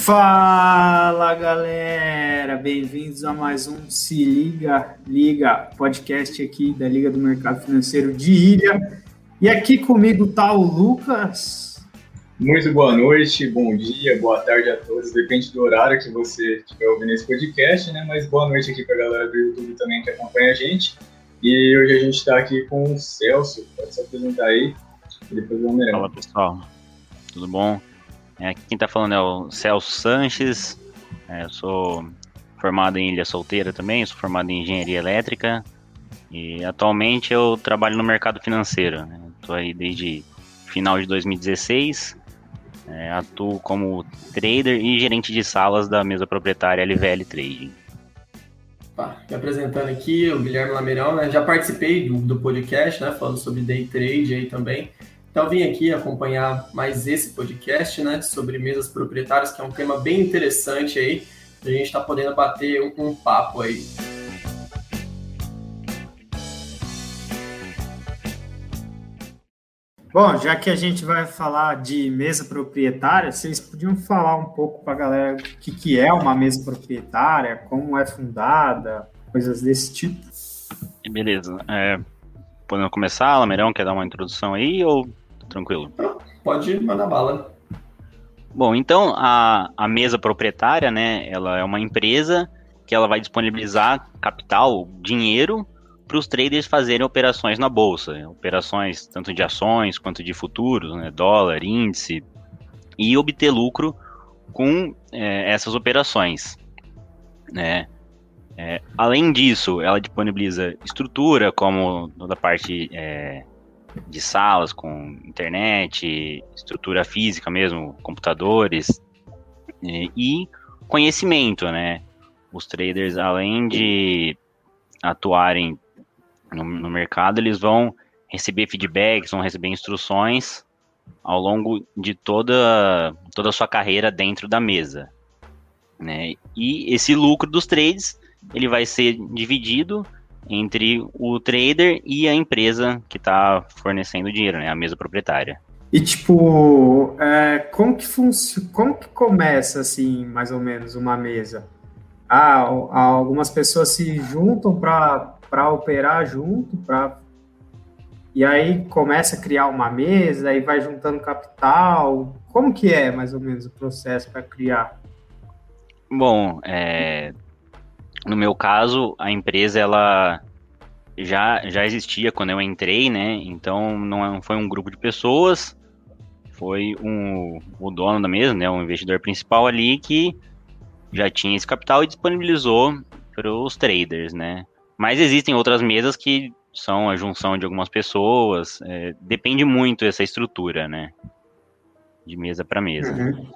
Fala galera, bem-vindos a mais um Se Liga Liga, podcast aqui da Liga do Mercado Financeiro de Ilha. E aqui comigo tá o Lucas. Muito boa noite, bom dia, boa tarde a todos, depende do horário que você estiver ouvindo esse podcast, né? Mas boa noite aqui para a galera do YouTube também que acompanha a gente. E hoje a gente está aqui com o Celso, pode se apresentar aí, e depois o Almirão. Fala pessoal, tudo bom? É, quem está falando é o Celso Sanches, é, sou formado em Ilha Solteira também, sou formado em Engenharia Elétrica e atualmente eu trabalho no mercado financeiro. Estou né? aí desde final de 2016, é, atuo como trader e gerente de salas da mesa proprietária LVL Trading. Tá, me apresentando aqui, o Guilherme Lameirão, né? Já participei do, do podcast, né? Falando sobre day trade aí também. Então vim aqui acompanhar mais esse podcast, né? Sobre mesas proprietárias, que é um tema bem interessante aí. A gente está podendo bater um, um papo aí. Bom, já que a gente vai falar de mesa proprietária, vocês podiam falar um pouco para a galera o que, que é uma mesa proprietária, como é fundada, coisas desse tipo? Beleza. É, podemos começar, Lameirão, quer dar uma introdução aí ou tranquilo? Pode mandar bala. Bom, então a, a mesa proprietária, né, ela é uma empresa que ela vai disponibilizar capital, dinheiro, para os traders fazerem operações na bolsa, operações tanto de ações quanto de futuros, né, dólar, índice, e obter lucro com é, essas operações. Né? É, além disso, ela disponibiliza estrutura, como toda a parte é, de salas com internet, estrutura física mesmo, computadores, e conhecimento, né? Os traders, além de atuarem no, no mercado, eles vão receber feedbacks, vão receber instruções ao longo de toda, toda a sua carreira dentro da mesa. Né? E esse lucro dos trades ele vai ser dividido entre o trader e a empresa que está fornecendo o dinheiro, né? a mesa proprietária. E tipo, é, como que funciona, como que começa assim, mais ou menos, uma mesa? Ah, algumas pessoas se juntam para operar junto, para e aí começa a criar uma mesa e vai juntando capital. Como que é mais ou menos o processo para criar? Bom, é, no meu caso, a empresa ela já, já existia quando eu entrei, né? Então não é, foi um grupo de pessoas, foi um, o dono da mesa, né? O investidor principal ali que já tinha esse capital e disponibilizou para os traders, né? Mas existem outras mesas que são a junção de algumas pessoas. É, depende muito dessa estrutura, né? De mesa para mesa. Uhum.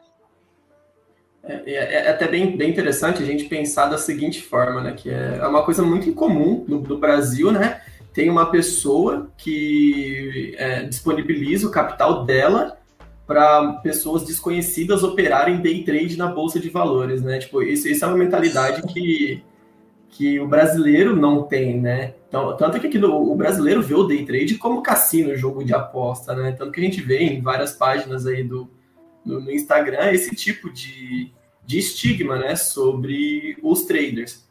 É, é, é, até bem, bem interessante a gente pensar da seguinte forma, né? Que é, é uma coisa muito incomum no, no Brasil, né? Tem uma pessoa que é, disponibiliza o capital dela para pessoas desconhecidas operarem day trade na bolsa de valores, né? Tipo, isso, isso é uma mentalidade que que o brasileiro não tem, né? Então, tanto que aqui no, o brasileiro vê o day trade como cassino, jogo de aposta, né? Tanto que a gente vê em várias páginas aí do, do no Instagram esse tipo de, de estigma, né, sobre os traders.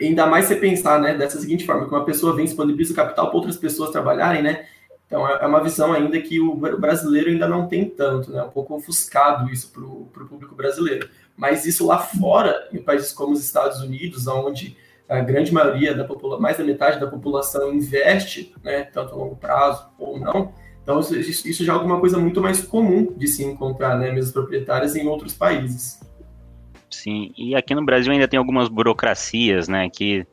Ainda mais você pensar, né, dessa seguinte forma, que uma pessoa vem disponibiliza capital para outras pessoas trabalharem, né? Então é, é uma visão ainda que o brasileiro ainda não tem tanto, né? Um pouco ofuscado isso para o público brasileiro. Mas isso lá fora, em países como os Estados Unidos, onde a grande maioria da população, mais da metade da população investe, né, tanto a longo prazo ou não, então isso, já é alguma coisa muito mais comum de se encontrar, né, mesas proprietárias em outros países. Sim, e aqui no Brasil ainda tem algumas burocracias, né, que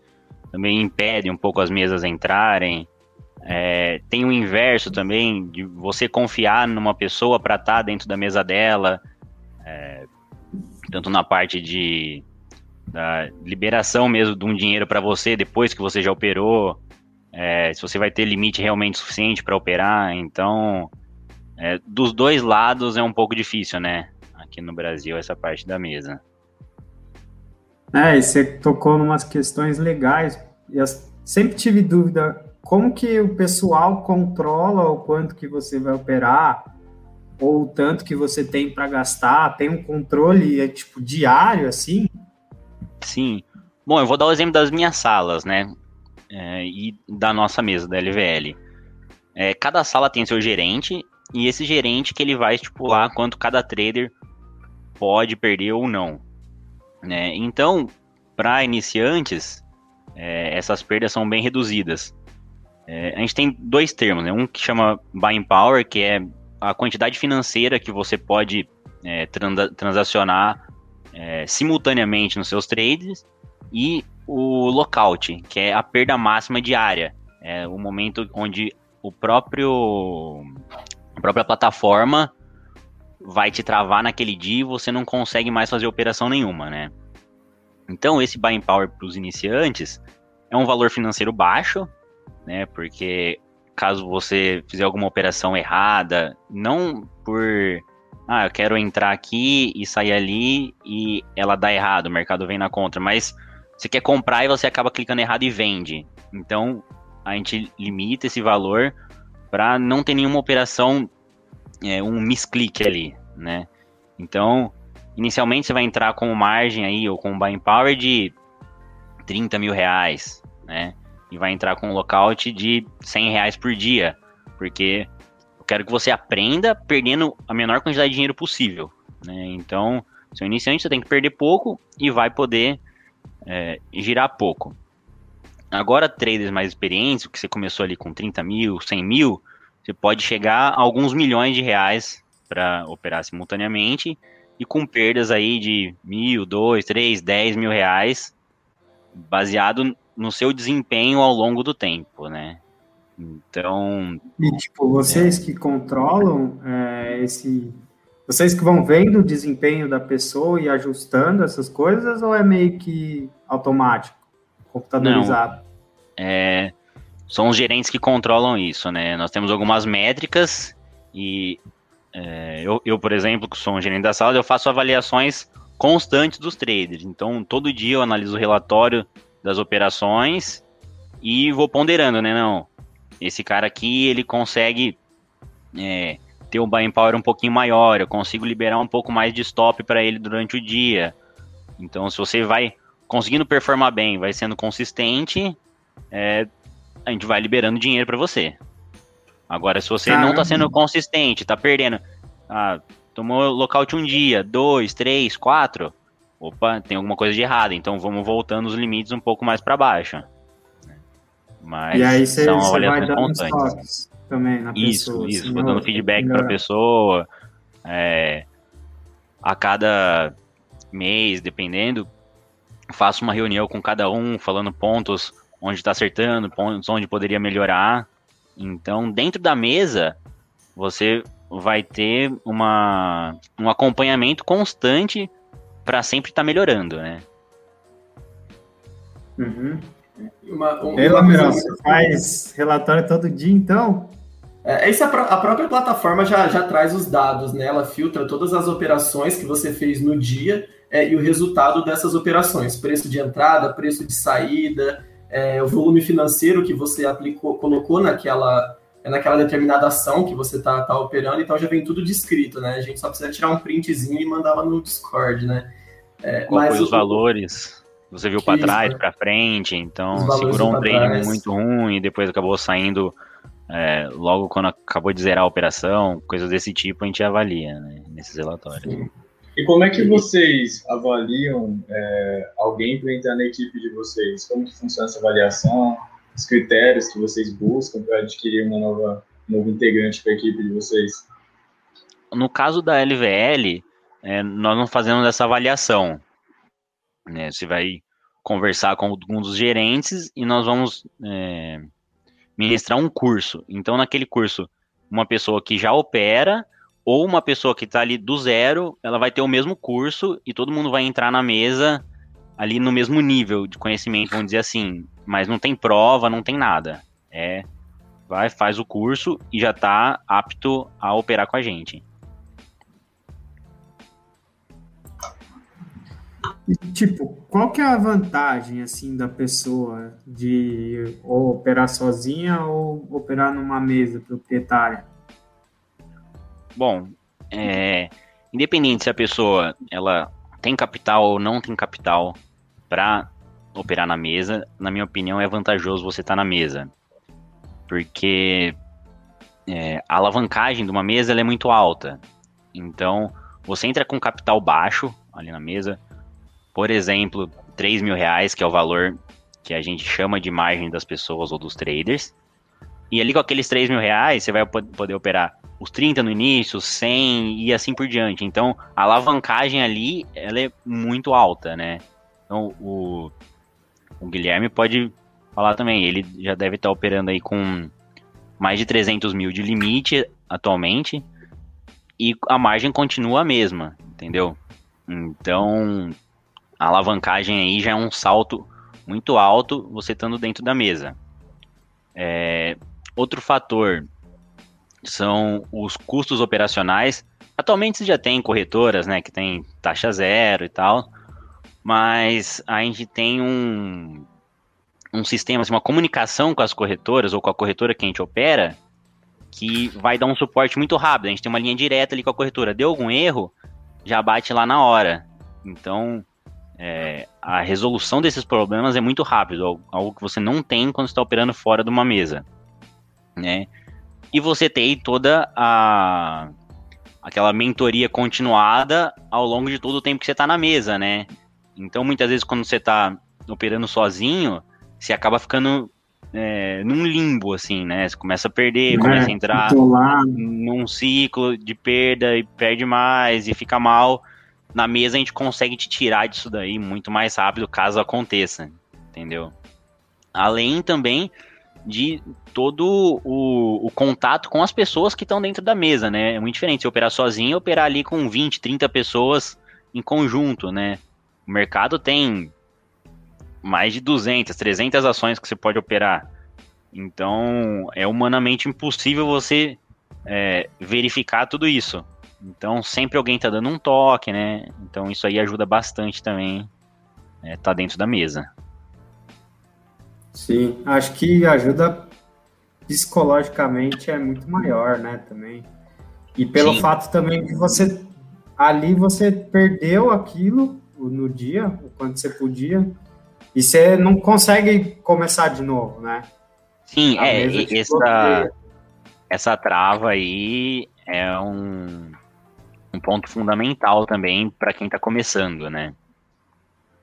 também impedem um pouco as mesas entrarem. É, tem o inverso também, de você confiar numa pessoa para estar tá dentro da mesa dela, é, tanto na parte de da liberação mesmo de um dinheiro para você depois que você já operou, é, se você vai ter limite realmente suficiente para operar. Então, é, dos dois lados é um pouco difícil, né? Aqui no Brasil, essa parte da mesa. É, e você tocou em umas questões legais. Eu sempre tive dúvida como que o pessoal controla o quanto que você vai operar ou o tanto que você tem para gastar? Tem um controle é, tipo diário assim? Sim. Bom, eu vou dar o exemplo das minhas salas, né? É, e da nossa mesa, da LVL. É, cada sala tem seu gerente, e esse gerente que ele vai estipular quanto cada trader pode perder ou não. Né? Então, para iniciantes, é, essas perdas são bem reduzidas. É, a gente tem dois termos, né? um que chama buying power, que é a quantidade financeira que você pode é, transacionar é, simultaneamente nos seus trades, e o lockout, que é a perda máxima diária. É o momento onde o próprio a própria plataforma vai te travar naquele dia e você não consegue mais fazer operação nenhuma, né? Então, esse buying power para os iniciantes é um valor financeiro baixo, né? Porque caso você fizer alguma operação errada, não por ah, eu quero entrar aqui e sair ali e ela dá errado, o mercado vem na contra, mas você quer comprar e você acaba clicando errado e vende. Então, a gente limita esse valor para não ter nenhuma operação, é, um misclick ali, né? Então, inicialmente você vai entrar com margem aí, ou com buying power de 30 mil reais, né? E vai entrar com um lockout de 100 reais por dia, porque eu quero que você aprenda perdendo a menor quantidade de dinheiro possível, né? Então, seu iniciante você tem que perder pouco e vai poder é, girar pouco. Agora, traders mais experientes, que você começou ali com 30 mil, 100 mil, você pode chegar a alguns milhões de reais para operar simultaneamente e com perdas aí de mil, dois, três, dez mil reais, baseado no seu desempenho ao longo do tempo, né? Então. E tipo, vocês é... que controlam é, esse vocês que vão vendo o desempenho da pessoa e ajustando essas coisas, ou é meio que automático, computadorizado? Não, é, são os gerentes que controlam isso, né? Nós temos algumas métricas e é, eu, eu, por exemplo, que sou um gerente da sala, eu faço avaliações constantes dos traders. Então, todo dia eu analiso o relatório das operações e vou ponderando, né? Não, esse cara aqui, ele consegue é, ter um buying power um pouquinho maior, eu consigo liberar um pouco mais de stop para ele durante o dia. Então, se você vai conseguindo performar bem, vai sendo consistente, é, a gente vai liberando dinheiro para você. Agora, se você Caramba. não está sendo consistente, está perdendo, ah, tomou lockout um dia, dois, três, quatro, opa, tem alguma coisa de errado, então vamos voltando os limites um pouco mais para baixo. Mas e aí cê, são avaliações constantes também na isso, pessoa. Isso, isso, vou dando feedback para a pessoa. É, a cada mês, dependendo, faço uma reunião com cada um, falando pontos onde está acertando, pontos onde poderia melhorar. Então, dentro da mesa, você vai ter uma, um acompanhamento constante para sempre estar tá melhorando, né? Uhum. Uma, um, Ei, você faz relatório todo dia, então? É, essa, a própria plataforma já, já traz os dados, né? Ela filtra todas as operações que você fez no dia é, e o resultado dessas operações. Preço de entrada, preço de saída, é, o volume financeiro que você aplicou, colocou naquela, naquela determinada ação que você está tá operando, então já vem tudo descrito, né? A gente só precisa tirar um printzinho e mandar lá no Discord, né? É, Qual mas foi os valores? Você viu para trás, para frente, então segurou um trade muito ruim e depois acabou saindo é, logo quando acabou de zerar a operação, coisas desse tipo a gente avalia né, nesses relatórios. Sim. E como é que vocês avaliam é, alguém para entrar na equipe de vocês? Como que funciona essa avaliação? Os critérios que vocês buscam para adquirir uma nova um novo integrante para a equipe de vocês? No caso da LVL, é, nós não fazemos essa avaliação. Né? Você vai conversar com um dos gerentes e nós vamos é, ministrar um curso. Então, naquele curso, uma pessoa que já opera ou uma pessoa que está ali do zero, ela vai ter o mesmo curso e todo mundo vai entrar na mesa ali no mesmo nível de conhecimento, vamos dizer assim. Mas não tem prova, não tem nada. É, vai, faz o curso e já está apto a operar com a gente. Tipo, qual que é a vantagem, assim, da pessoa de ou operar sozinha ou operar numa mesa proprietária? Bom, é, independente se a pessoa ela tem capital ou não tem capital para operar na mesa, na minha opinião, é vantajoso você estar tá na mesa. Porque é, a alavancagem de uma mesa é muito alta. Então, você entra com capital baixo ali na mesa, por exemplo, 3 mil reais, que é o valor que a gente chama de margem das pessoas ou dos traders. E ali com aqueles 3 mil reais, você vai poder operar os 30 no início, os 100 e assim por diante. Então, a alavancagem ali, ela é muito alta, né? Então, o, o Guilherme pode falar também, ele já deve estar operando aí com mais de 300 mil de limite atualmente e a margem continua a mesma, entendeu? Então, a alavancagem aí já é um salto muito alto você estando dentro da mesa. É, outro fator são os custos operacionais. Atualmente você já tem corretoras, né, que tem taxa zero e tal, mas a gente tem um, um sistema, assim, uma comunicação com as corretoras ou com a corretora que a gente opera, que vai dar um suporte muito rápido. A gente tem uma linha direta ali com a corretora. Deu algum erro, já bate lá na hora. Então, é, a resolução desses problemas é muito rápido, algo que você não tem quando está operando fora de uma mesa, né? E você tem toda a aquela mentoria continuada ao longo de todo o tempo que você está na mesa, né? Então, muitas vezes, quando você está operando sozinho, você acaba ficando é, num limbo, assim, né? Você começa a perder, é, começa a entrar num ciclo de perda e perde mais e fica mal na mesa a gente consegue te tirar disso daí muito mais rápido caso aconteça, entendeu? Além também de todo o, o contato com as pessoas que estão dentro da mesa, né? É muito diferente você operar sozinho operar ali com 20, 30 pessoas em conjunto, né? O mercado tem mais de 200, 300 ações que você pode operar. Então, é humanamente impossível você é, verificar tudo isso. Então sempre alguém tá dando um toque, né? Então isso aí ajuda bastante também, né? tá dentro da mesa. Sim, acho que ajuda psicologicamente é muito maior, né? Também. E pelo Sim. fato também de você ali você perdeu aquilo no dia, o quanto você podia, e você não consegue começar de novo, né? Sim, A é, essa, essa trava aí é um, um ponto fundamental também para quem está começando, né?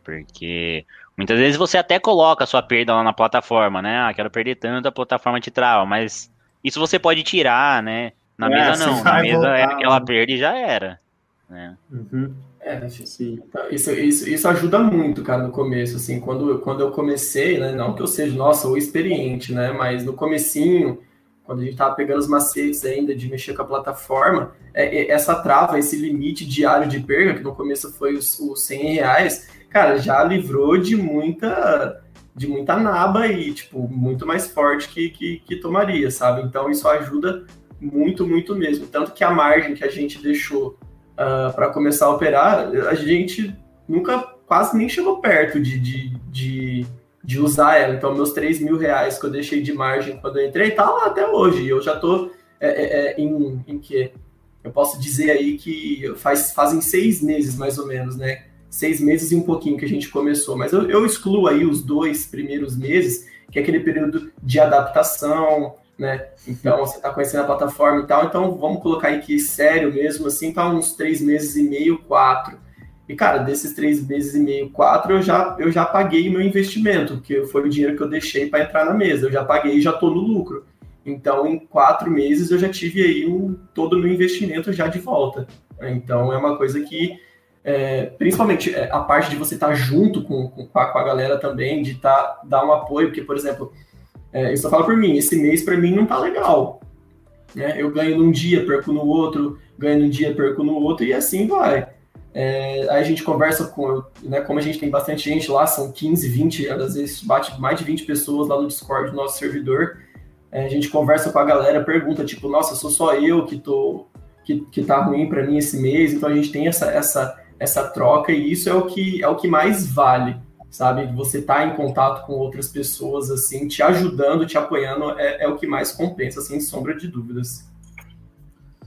Porque muitas vezes você até coloca a sua perda lá na plataforma, né? Ah, quero perder tanto, a plataforma te trava, mas isso você pode tirar, né? Na é, mesa não, na mesa voltar, é aquela perda e já era. Né? Uhum. É, sim. Então, isso, isso, isso ajuda muito, cara, no começo, assim, quando, quando eu comecei, né, não que eu seja, nossa, o experiente, né, mas no comecinho, quando a gente estava pegando os macetes ainda de mexer com a plataforma, é, é, essa trava, esse limite diário de perda, que no começo foi os, os 100 reais, cara, já livrou de muita de muita naba e, tipo, muito mais forte que, que, que tomaria, sabe? Então isso ajuda muito, muito mesmo. Tanto que a margem que a gente deixou uh, ah, para começar a operar, a gente nunca quase nem chegou perto de, de, de de usar ela. Então, meus 3 mil reais que eu deixei de margem quando eu entrei, tá lá até hoje. Eu já tô é, é, é, em, em que? Eu posso dizer aí que faz, fazem seis meses, mais ou menos, né? Seis meses e um pouquinho que a gente começou. Mas eu, eu excluo aí os dois primeiros meses, que é aquele período de adaptação, né? Então, você está conhecendo a plataforma e tal. Então, vamos colocar aí que sério mesmo, assim, tá uns três meses e meio, quatro. E, cara, desses três meses e meio, quatro, eu já, eu já paguei meu investimento, que foi o dinheiro que eu deixei para entrar na mesa. Eu já paguei e já estou no lucro. Então, em quatro meses, eu já tive aí um, todo o meu investimento já de volta. Então, é uma coisa que, é, principalmente é, a parte de você estar tá junto com, com, com, a, galera também, de tá, dar um apoio, porque, por exemplo, é, eu só falo por mim, esse mês para mim não tá legal. Né? Eu ganho num dia, perco no outro, ganho num dia, perco no outro, e assim vai. É, aí a gente conversa com, né, como a gente tem bastante gente lá, são 15, 20, às vezes bate mais de 20 pessoas lá no Discord do nosso servidor. É, a gente conversa com a galera, pergunta, tipo, nossa, sou só eu que tô que, que tá ruim para mim esse mês, então a gente tem essa, essa, essa troca e isso é o que é o que mais vale, sabe? Você tá em contato com outras pessoas, assim, te ajudando, te apoiando, é, é o que mais compensa, sem sombra de dúvidas.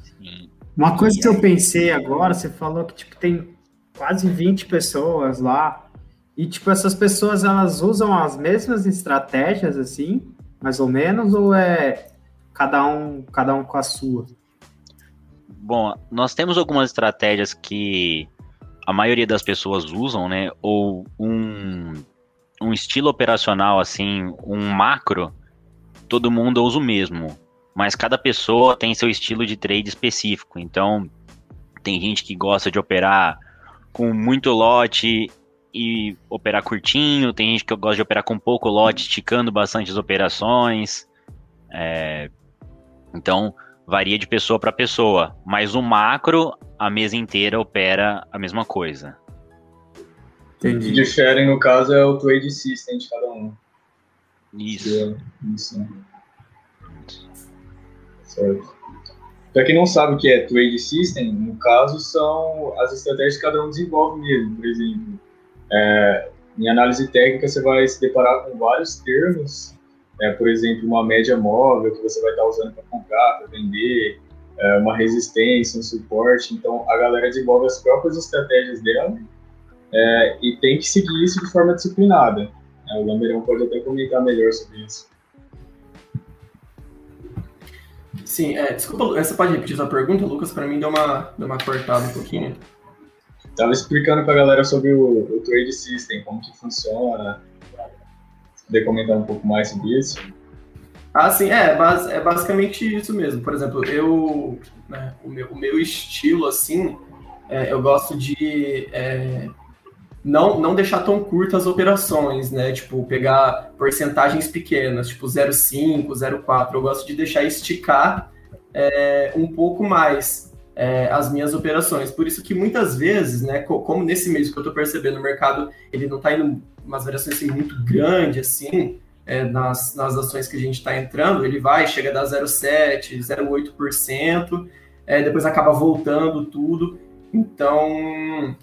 Sim. Uma coisa que eu pensei agora, você falou que tipo, tem quase 20 pessoas lá. E, tipo, essas pessoas, elas usam as mesmas estratégias, assim, mais ou menos, ou é cada um, cada um com a sua? Bom, nós temos algumas estratégias que a maioria das pessoas usam, né? Ou um, um estilo operacional, assim, um macro, todo mundo usa o mesmo. Mas cada pessoa tem seu estilo de trade específico. Então, tem gente que gosta de operar com muito lote e operar curtinho, tem gente que gosta de operar com pouco lote, esticando bastante as operações. É, então, varia de pessoa para pessoa, mas o macro, a mesa inteira opera a mesma coisa. Entendi. O que difere, no caso, é o trade system de cada um. Isso. É, isso. Certo. Para quem não sabe o que é trade system, no caso, são as estratégias que cada um desenvolve mesmo. Por exemplo, é, em análise técnica, você vai se deparar com vários termos é, por exemplo, uma média móvel que você vai estar usando para comprar, para vender, é, uma resistência, um suporte. Então, a galera desenvolve as próprias estratégias dela é, e tem que seguir isso de forma disciplinada. É, o Lamberão pode até comentar melhor sobre isso. Sim, é, desculpa, você pode repetir sua pergunta, Lucas? Para mim deu uma, deu uma cortada um pouquinho. Estava explicando para a galera sobre o, o Trade System, como que funciona, poder comentar um pouco mais sobre isso? Ah, sim, é, é basicamente isso mesmo. Por exemplo, eu, né, o, meu, o meu estilo, assim, é, eu gosto de é, não, não deixar tão curtas as operações, né? Tipo, pegar porcentagens pequenas, tipo 0,5, 0,4. Eu gosto de deixar esticar é, um pouco mais é, as minhas operações. Por isso que muitas vezes, né, como nesse mês que eu estou percebendo, o mercado ele não está indo umas variações assim, muito grandes, assim, é, nas, nas ações que a gente está entrando, ele vai, chega a dar 0,7%, 0,8%, é, depois acaba voltando tudo. Então,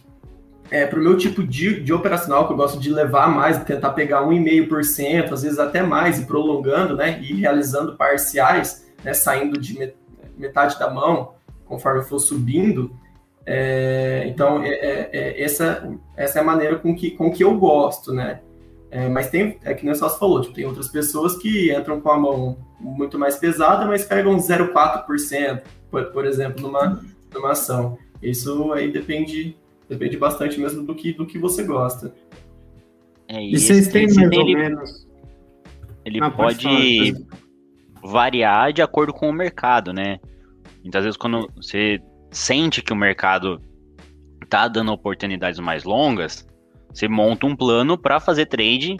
é, para o meu tipo de, de operacional, que eu gosto de levar mais, tentar pegar 1,5%, às vezes até mais, e prolongando, né, e realizando parciais, né, saindo de metade da mão, conforme for subindo, é, então, é, é, é, essa, essa é a maneira com que, com que eu gosto, né? É, mas tem, é que nem só falou, tipo, tem outras pessoas que entram com a mão muito mais pesada, mas pegam 0,4%, por, por exemplo, numa, numa ação. Isso aí depende, depende bastante mesmo do que, do que você gosta. É, e, e vocês têm mais ele, ou menos... Ele Não, pode, pode variar de acordo com o mercado, né? Muitas vezes quando você sente que o mercado tá dando oportunidades mais longas, você monta um plano para fazer trade,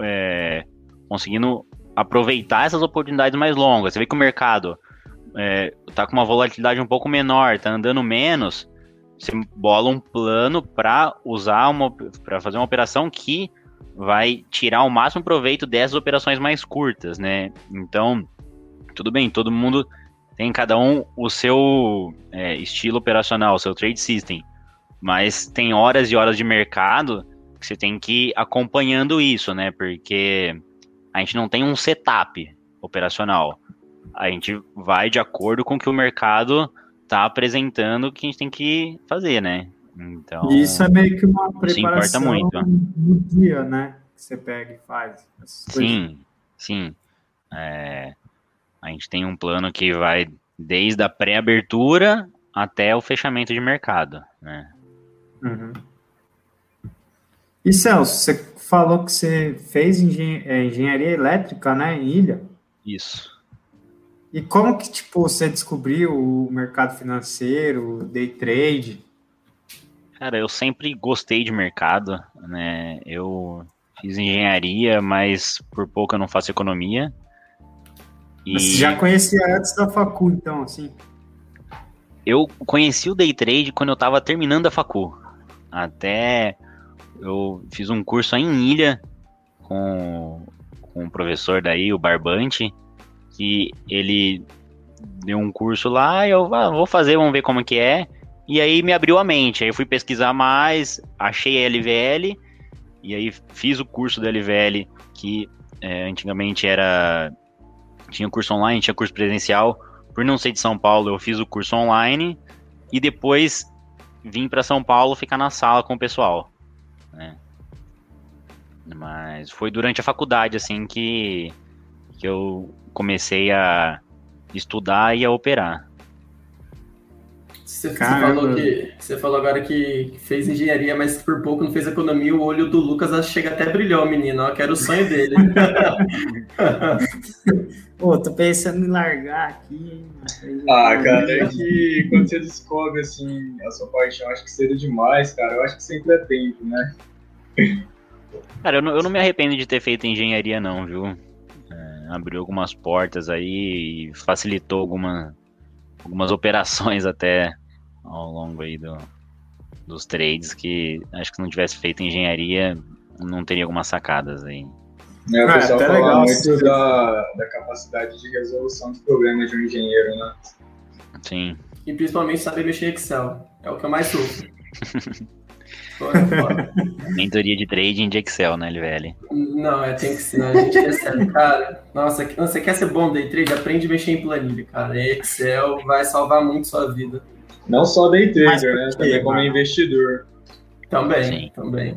é, conseguindo aproveitar essas oportunidades mais longas. Você vê que o mercado é, tá com uma volatilidade um pouco menor, tá andando menos, você bola um plano para usar uma para fazer uma operação que vai tirar o máximo proveito dessas operações mais curtas, né? Então, tudo bem, todo mundo tem cada um o seu é, estilo operacional, o seu trade system. Mas tem horas e horas de mercado que você tem que ir acompanhando isso, né? Porque a gente não tem um setup operacional. A gente vai de acordo com o que o mercado está apresentando que a gente tem que fazer, né? Então, isso é meio que uma preparação muito. do dia, né? Que você pega e faz. Sim, sim. É, a gente tem um plano que vai desde a pré-abertura até o fechamento de mercado, né? Uhum. E Celso, você falou que você fez engen é, engenharia elétrica, né, em Ilha? Isso. E como que, tipo, você descobriu o mercado financeiro, day trade? Cara, eu sempre gostei de mercado, né? Eu fiz engenharia, mas por pouco eu não faço economia. E... Você já conhecia antes da facu, então, assim? Eu conheci o day trade quando eu estava terminando a facu. Até eu fiz um curso em Ilha com, com um professor daí, o Barbante, que ele deu um curso lá, eu ah, vou fazer, vamos ver como que é. E aí me abriu a mente. Aí eu fui pesquisar mais, achei a LVL, e aí fiz o curso da LVL, que é, antigamente era tinha curso online, tinha curso presencial. por não ser de São Paulo, eu fiz o curso online e depois vim para São Paulo ficar na sala com o pessoal. Né? Mas foi durante a faculdade, assim, que, que eu comecei a estudar e a operar. Você, você, falou que, você falou agora que fez engenharia, mas por pouco não fez economia. O olho do Lucas chega até brilhou, menino. Ó, que era o sonho dele. Pô, tô pensando em largar aqui. Ah, cara, é que quando você descobre assim a sua paixão, acho que cedo demais, cara. Eu acho que sempre é tempo, né? Cara, eu não, eu não me arrependo de ter feito engenharia, não, viu? É, abriu algumas portas aí e facilitou alguma, algumas operações até ao longo aí do, dos trades que acho que se não tivesse feito engenharia não teria algumas sacadas aí. É, o pessoal fala legal, muito da, da capacidade de resolução dos problemas de um engenheiro, né? Sim. E principalmente saber mexer em Excel. É o que eu mais sofro. Mentoria de trading de Excel, né, LVL? Não, é, tem que ser. A gente recebe, cara. Nossa, você quer ser bom day trade? Aprende a mexer em planilha, cara. Excel vai salvar muito sua vida. Não só day trader, né? Também como investidor. Também, Sim. também.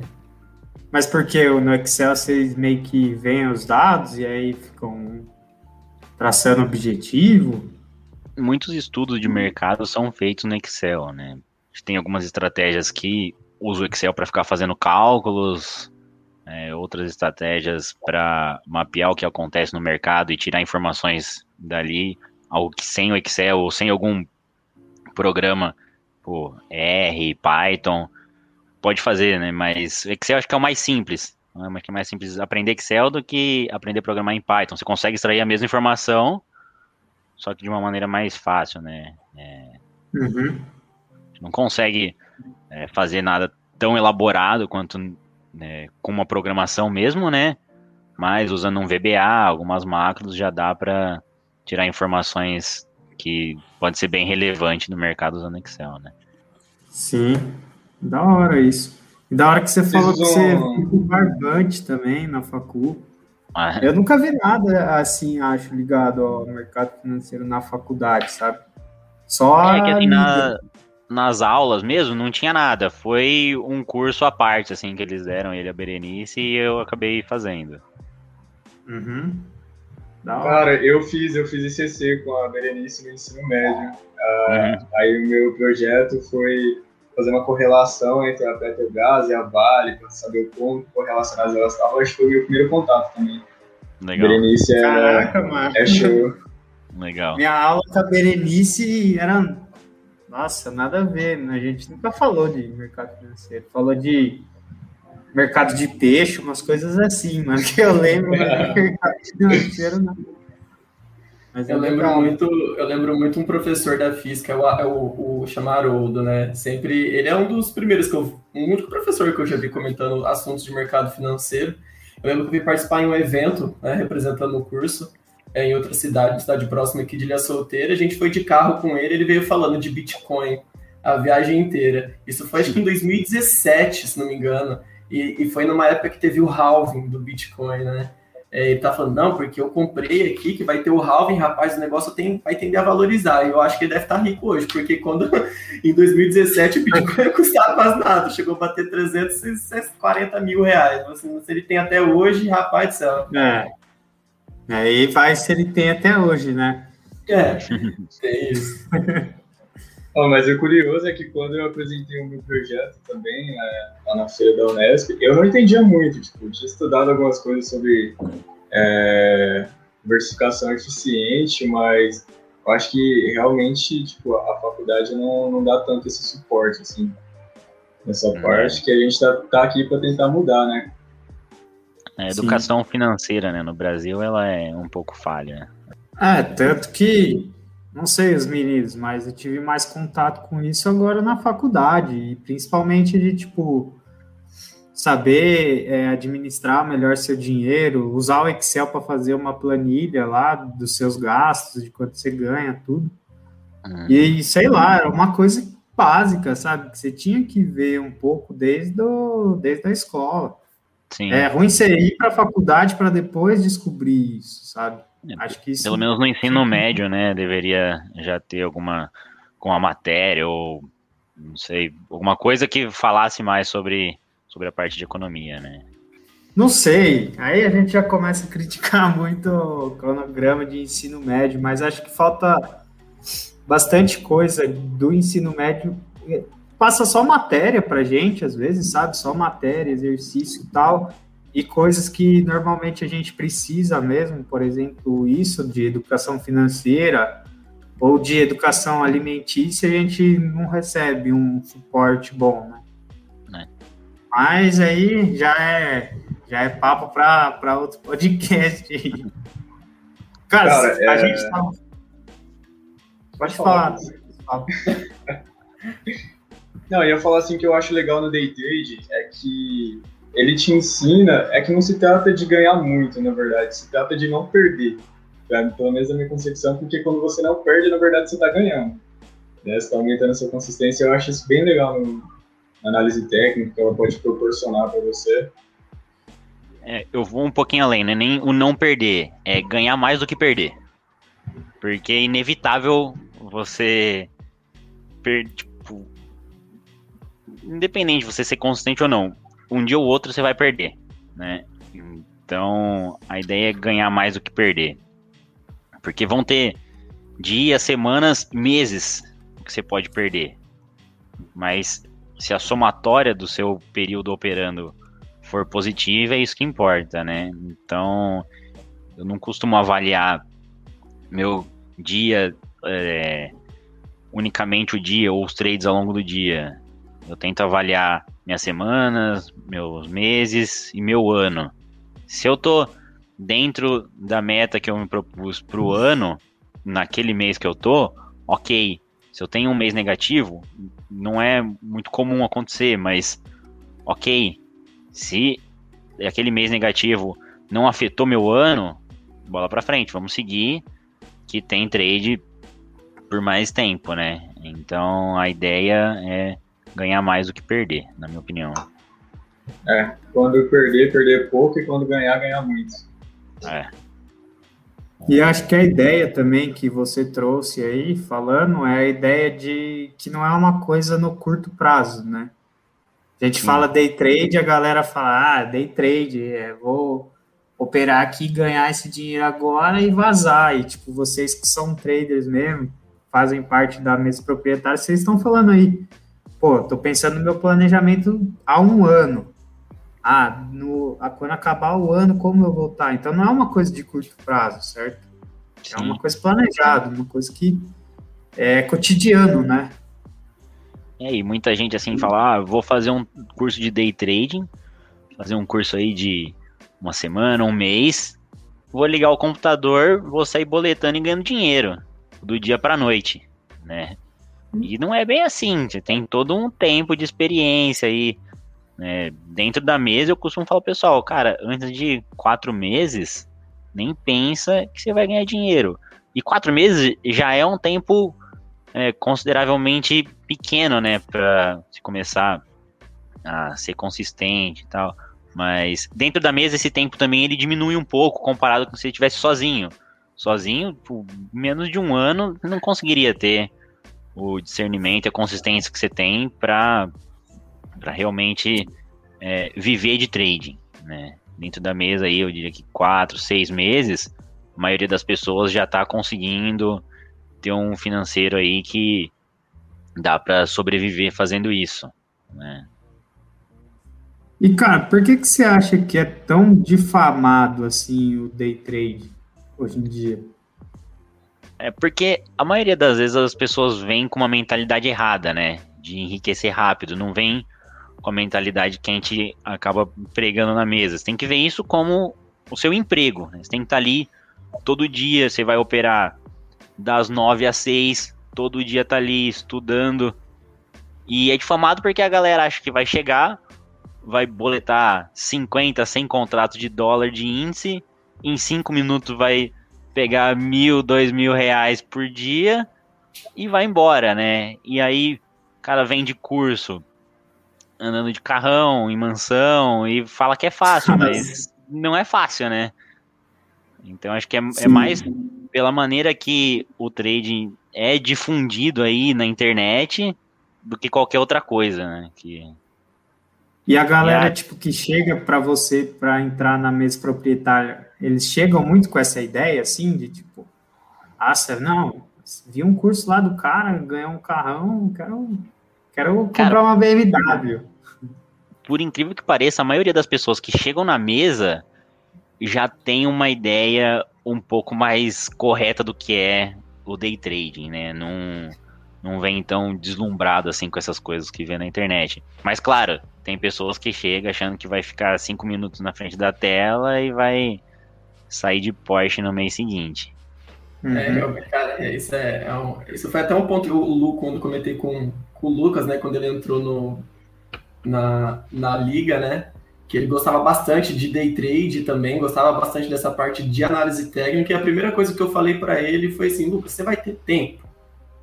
Mas porque no Excel vocês meio que veem os dados e aí ficam traçando objetivo? Muitos estudos de mercado são feitos no Excel, né? Tem algumas estratégias que usam o Excel para ficar fazendo cálculos, é, outras estratégias para mapear o que acontece no mercado e tirar informações dali, algo que sem o Excel ou sem algum programa, pô, R, Python, pode fazer, né? Mas Excel acho que é o mais simples. Né? Mas que é mais simples aprender Excel do que aprender a programar em Python. Você consegue extrair a mesma informação, só que de uma maneira mais fácil, né? É, uhum. Não consegue é, fazer nada tão elaborado quanto né, com uma programação mesmo, né? Mas usando um VBA, algumas macros, já dá para tirar informações que pode ser bem relevante no mercado usando Excel, né? Sim, da hora isso. E da hora que você falou que você ficou barbante também na facu. Ah. Eu nunca vi nada assim, acho, ligado ao mercado financeiro na faculdade, sabe? Só é que assim, na, nas aulas mesmo não tinha nada. Foi um curso à parte, assim, que eles deram ele a Berenice e eu acabei fazendo. Uhum. Cara, eu fiz, eu fiz ICC com a Berenice no ensino médio. Uh, uhum. Aí o meu projeto foi fazer uma correlação entre a Petrobras e a Vale, para saber o como correlacionadas elas estavam. Acho que foi o meu primeiro contato também. Legal. Berenice era, Caraca, mano. é show. Legal. Minha aula com a Berenice era. Nossa, nada a ver, né? A gente nunca falou de mercado financeiro. Falou de mercado de peixe, umas coisas assim, mas que eu lembro mercado financeiro não. Mas eu é lembro muito, eu lembro muito um professor da física, é o, é o, o Chamaroldo, né? Sempre, ele é um dos primeiros que eu, um único professor que eu já vi comentando assuntos de mercado financeiro. Eu lembro que eu vi participar em um evento, né, representando o curso, é, em outra cidade, cidade próxima aqui de Ilha Solteira. A gente foi de carro com ele, ele veio falando de Bitcoin a viagem inteira. Isso foi acho que em 2017, se não me engano. E, e foi numa época que teve o halving do Bitcoin, né? É, ele tá falando, não, porque eu comprei aqui que vai ter o halving, rapaz, o negócio tem, vai tender a valorizar. E eu acho que ele deve estar tá rico hoje, porque quando em 2017 o Bitcoin custava quase nada, chegou a bater 340 mil reais. Assim, se ele tem até hoje, rapaz do céu. É. Aí vai se ele tem até hoje, né? É, tem isso. Oh, mas o curioso é que quando eu apresentei o meu projeto também, né, lá na feira da Unesp, eu não entendia muito, tipo, tinha estudado algumas coisas sobre é, diversificação eficiente, mas eu acho que realmente, tipo, a faculdade não, não dá tanto esse suporte, assim, nessa uhum. parte, que a gente tá, tá aqui para tentar mudar, né? A educação Sim. financeira, né, no Brasil, ela é um pouco falha. É, tanto que não sei os meninos, mas eu tive mais contato com isso agora na faculdade, e principalmente de tipo saber é, administrar melhor seu dinheiro, usar o Excel para fazer uma planilha lá dos seus gastos, de quanto você ganha, tudo. Uhum. E sei lá, era uma coisa básica, sabe? Que você tinha que ver um pouco desde, do, desde a escola. Sim. É ruim você ir para a faculdade para depois descobrir isso, sabe? É, Acho que isso... Pelo menos no ensino médio, né? Deveria já ter alguma com a matéria ou não sei, alguma coisa que falasse mais sobre, sobre a parte de economia, né? Não sei. Aí a gente já começa a criticar muito o cronograma de ensino médio, mas acho que falta bastante coisa do ensino médio passa só matéria pra gente, às vezes, sabe? Só matéria, exercício e tal. E coisas que normalmente a gente precisa mesmo, por exemplo, isso de educação financeira ou de educação alimentícia, a gente não recebe um suporte bom, né? É. Mas aí já é, já é papo para outro podcast. Cara, Cara a é... gente tá... Pode falar. falar. Não, eu ia falar assim que eu acho legal no day trade é que ele te ensina, é que não se trata de ganhar muito, na verdade, se trata de não perder. Pra, pelo menos a minha concepção, porque quando você não perde, na verdade você está ganhando. Né? Você está aumentando a sua consistência, eu acho isso bem legal na análise técnica, ela pode proporcionar para você. É, eu vou um pouquinho além, né? Nem o não perder, é ganhar mais do que perder. Porque é inevitável você per, tipo, independente de você ser consistente ou não, um dia ou outro você vai perder, né? Então, a ideia é ganhar mais do que perder. Porque vão ter dias, semanas, meses que você pode perder. Mas se a somatória do seu período operando for positiva, é isso que importa, né? Então, eu não costumo avaliar meu dia, é, unicamente o dia ou os trades ao longo do dia. Eu tento avaliar minhas semanas, meus meses e meu ano. Se eu tô dentro da meta que eu me propus pro ano, naquele mês que eu tô, ok. Se eu tenho um mês negativo, não é muito comum acontecer, mas ok. Se aquele mês negativo não afetou meu ano, bola para frente, vamos seguir que tem trade por mais tempo, né? Então a ideia é ganhar mais do que perder, na minha opinião. É, quando perder, perder pouco e quando ganhar, ganhar muito. É. E acho que a ideia também que você trouxe aí, falando, é a ideia de que não é uma coisa no curto prazo, né? A gente Sim. fala day trade, a galera fala, ah, day trade, é, vou operar aqui, ganhar esse dinheiro agora e vazar. E, tipo, vocês que são traders mesmo, fazem parte da mesa proprietária, vocês estão falando aí, pô, tô pensando no meu planejamento há um ano. Ah, no, quando acabar o ano, como eu vou estar? Então não é uma coisa de curto prazo, certo? Sim. É uma coisa planejada, uma coisa que é cotidiano, né? É, e muita gente assim fala, ah, vou fazer um curso de day trading, fazer um curso aí de uma semana, um mês, vou ligar o computador, vou sair boletando e ganhando dinheiro do dia para noite, né? E não é bem assim, você tem todo um tempo de experiência aí. Né? Dentro da mesa eu costumo falar pessoal, cara, antes de quatro meses, nem pensa que você vai ganhar dinheiro. E quatro meses já é um tempo é, consideravelmente pequeno, né, para se começar a ser consistente e tal. Mas dentro da mesa esse tempo também ele diminui um pouco comparado com se ele estivesse sozinho. Sozinho, por menos de um ano, não conseguiria ter o discernimento, a consistência que você tem para realmente é, viver de trading, né? Dentro da mesa aí, eu diria que quatro, seis meses, a maioria das pessoas já está conseguindo ter um financeiro aí que dá para sobreviver fazendo isso, né? E cara, por que que você acha que é tão difamado assim o day trade hoje em dia? É porque a maioria das vezes as pessoas vêm com uma mentalidade errada, né? De enriquecer rápido, não vem com a mentalidade que a gente acaba pregando na mesa. Você tem que ver isso como o seu emprego. Né? Você tem que estar ali todo dia, você vai operar das nove às seis, todo dia tá ali estudando. E é difamado porque a galera acha que vai chegar, vai boletar 50, 100 contratos de dólar de índice, em cinco minutos vai pegar mil, dois mil reais por dia e vai embora, né? E aí, cara vende curso andando de carrão, em mansão, e fala que é fácil, mas não é fácil, né? Então acho que é, é, mais pela maneira que o trading é difundido aí na internet do que qualquer outra coisa, né? Que... E a galera, e a... tipo, que chega para você para entrar na mesa proprietária, eles chegam muito com essa ideia, assim, de tipo, ah, não, vi um curso lá do cara, ganhou um carrão, quero, quero comprar cara, uma BMW. Por incrível que pareça, a maioria das pessoas que chegam na mesa já tem uma ideia um pouco mais correta do que é o day trading, né? Não, não vem tão deslumbrado assim com essas coisas que vê na internet. Mas claro, tem pessoas que chegam achando que vai ficar cinco minutos na frente da tela e vai sair de Porsche no mês seguinte. Uhum. É, cara, é, isso, é, é um, isso foi até um ponto que o Lu, quando comentei com, com o Lucas, né, quando ele entrou no, na, na liga, né, que ele gostava bastante de day trade também, gostava bastante dessa parte de análise técnica, e a primeira coisa que eu falei para ele foi assim, Lucas, você vai ter tempo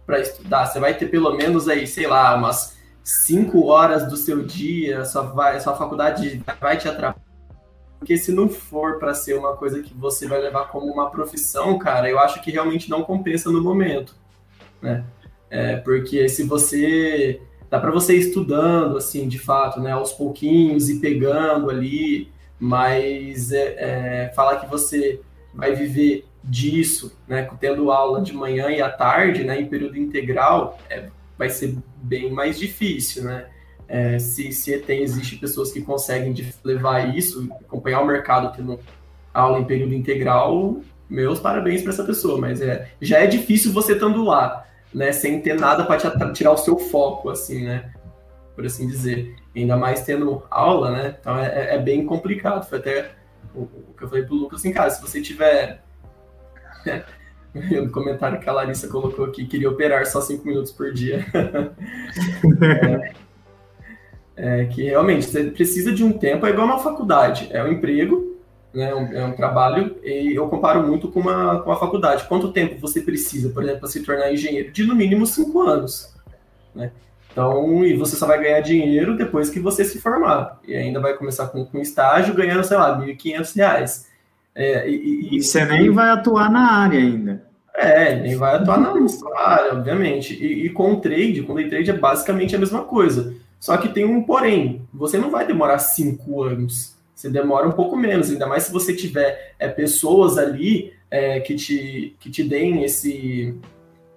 para estudar, você vai ter pelo menos aí, sei lá, umas cinco horas do seu dia, sua, vai, sua faculdade vai te atrapalhar porque se não for para ser uma coisa que você vai levar como uma profissão, cara, eu acho que realmente não compensa no momento, né? É, porque se você dá para você ir estudando assim, de fato, né, aos pouquinhos e pegando ali, mas é, é, falar que você vai viver disso, né, tendo aula de manhã e à tarde, né, em período integral, é, vai ser bem mais difícil, né? É, se, se tem, existe pessoas que conseguem levar isso, acompanhar o mercado tendo aula em período integral, meus parabéns para essa pessoa, mas é, já é difícil você estando lá, né, sem ter nada para tirar o seu foco, assim, né, por assim dizer. Ainda mais tendo aula, né, então é, é, é bem complicado. Foi até o, o, que eu falei pro Lucas, assim, cara, se você tiver... no comentário que a Larissa colocou aqui, queria operar só cinco minutos por dia. é, é, que realmente você precisa de um tempo, é igual uma faculdade, é um emprego, né, é um, é um trabalho, e eu comparo muito com uma, com uma faculdade. Quanto tempo você precisa, por exemplo, para se tornar engenheiro? De no mínimo cinco anos. Né? Então, e você só vai ganhar dinheiro depois que você se formar. E ainda vai começar com, com estágio ganhando, sei lá, R$ 1.500. É, e, e, você nem vai atuar na área ainda. É, nem vai atuar na área, obviamente. E, e com o trade, com o day trade é basicamente a mesma coisa. Só que tem um porém, você não vai demorar cinco anos, você demora um pouco menos, ainda mais se você tiver é, pessoas ali é, que, te, que te deem esse,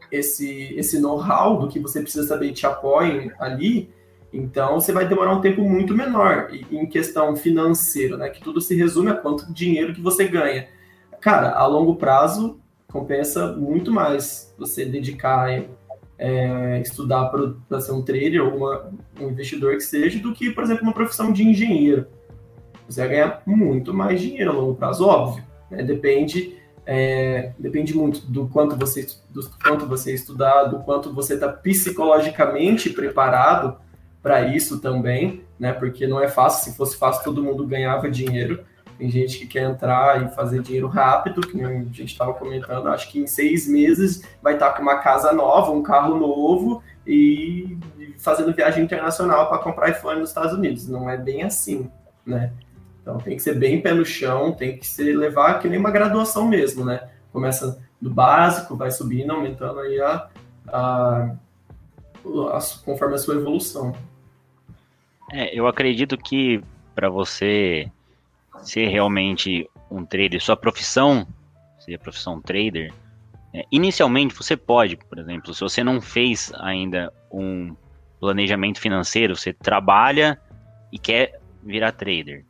esse, esse know-how do que você precisa saber e te apoiem ali, então você vai demorar um tempo muito menor e, em questão financeira, né? Que tudo se resume a quanto dinheiro que você ganha. Cara, a longo prazo compensa muito mais você dedicar é, estudar para ser um trader ou uma, um investidor que seja, do que, por exemplo, uma profissão de engenheiro. Você vai ganhar muito mais dinheiro a longo prazo, óbvio. Né? Depende, é, depende muito do quanto você do quanto você estudar, do quanto você está psicologicamente preparado para isso também, né? Porque não é fácil. Se fosse fácil, todo mundo ganhava dinheiro. Tem gente que quer entrar e fazer dinheiro rápido, que a gente estava comentando. Acho que em seis meses vai estar com uma casa nova, um carro novo e fazendo viagem internacional para comprar iPhone nos Estados Unidos. Não é bem assim, né? Então tem que ser bem pé no chão, tem que ser levar que nem uma graduação mesmo, né? Começa do básico, vai subindo, aumentando aí a, a, a conforme a sua evolução. É, eu acredito que para você ser realmente um trader, sua profissão ser a profissão trader, é, inicialmente você pode, por exemplo, se você não fez ainda um planejamento financeiro, você trabalha e quer virar trader.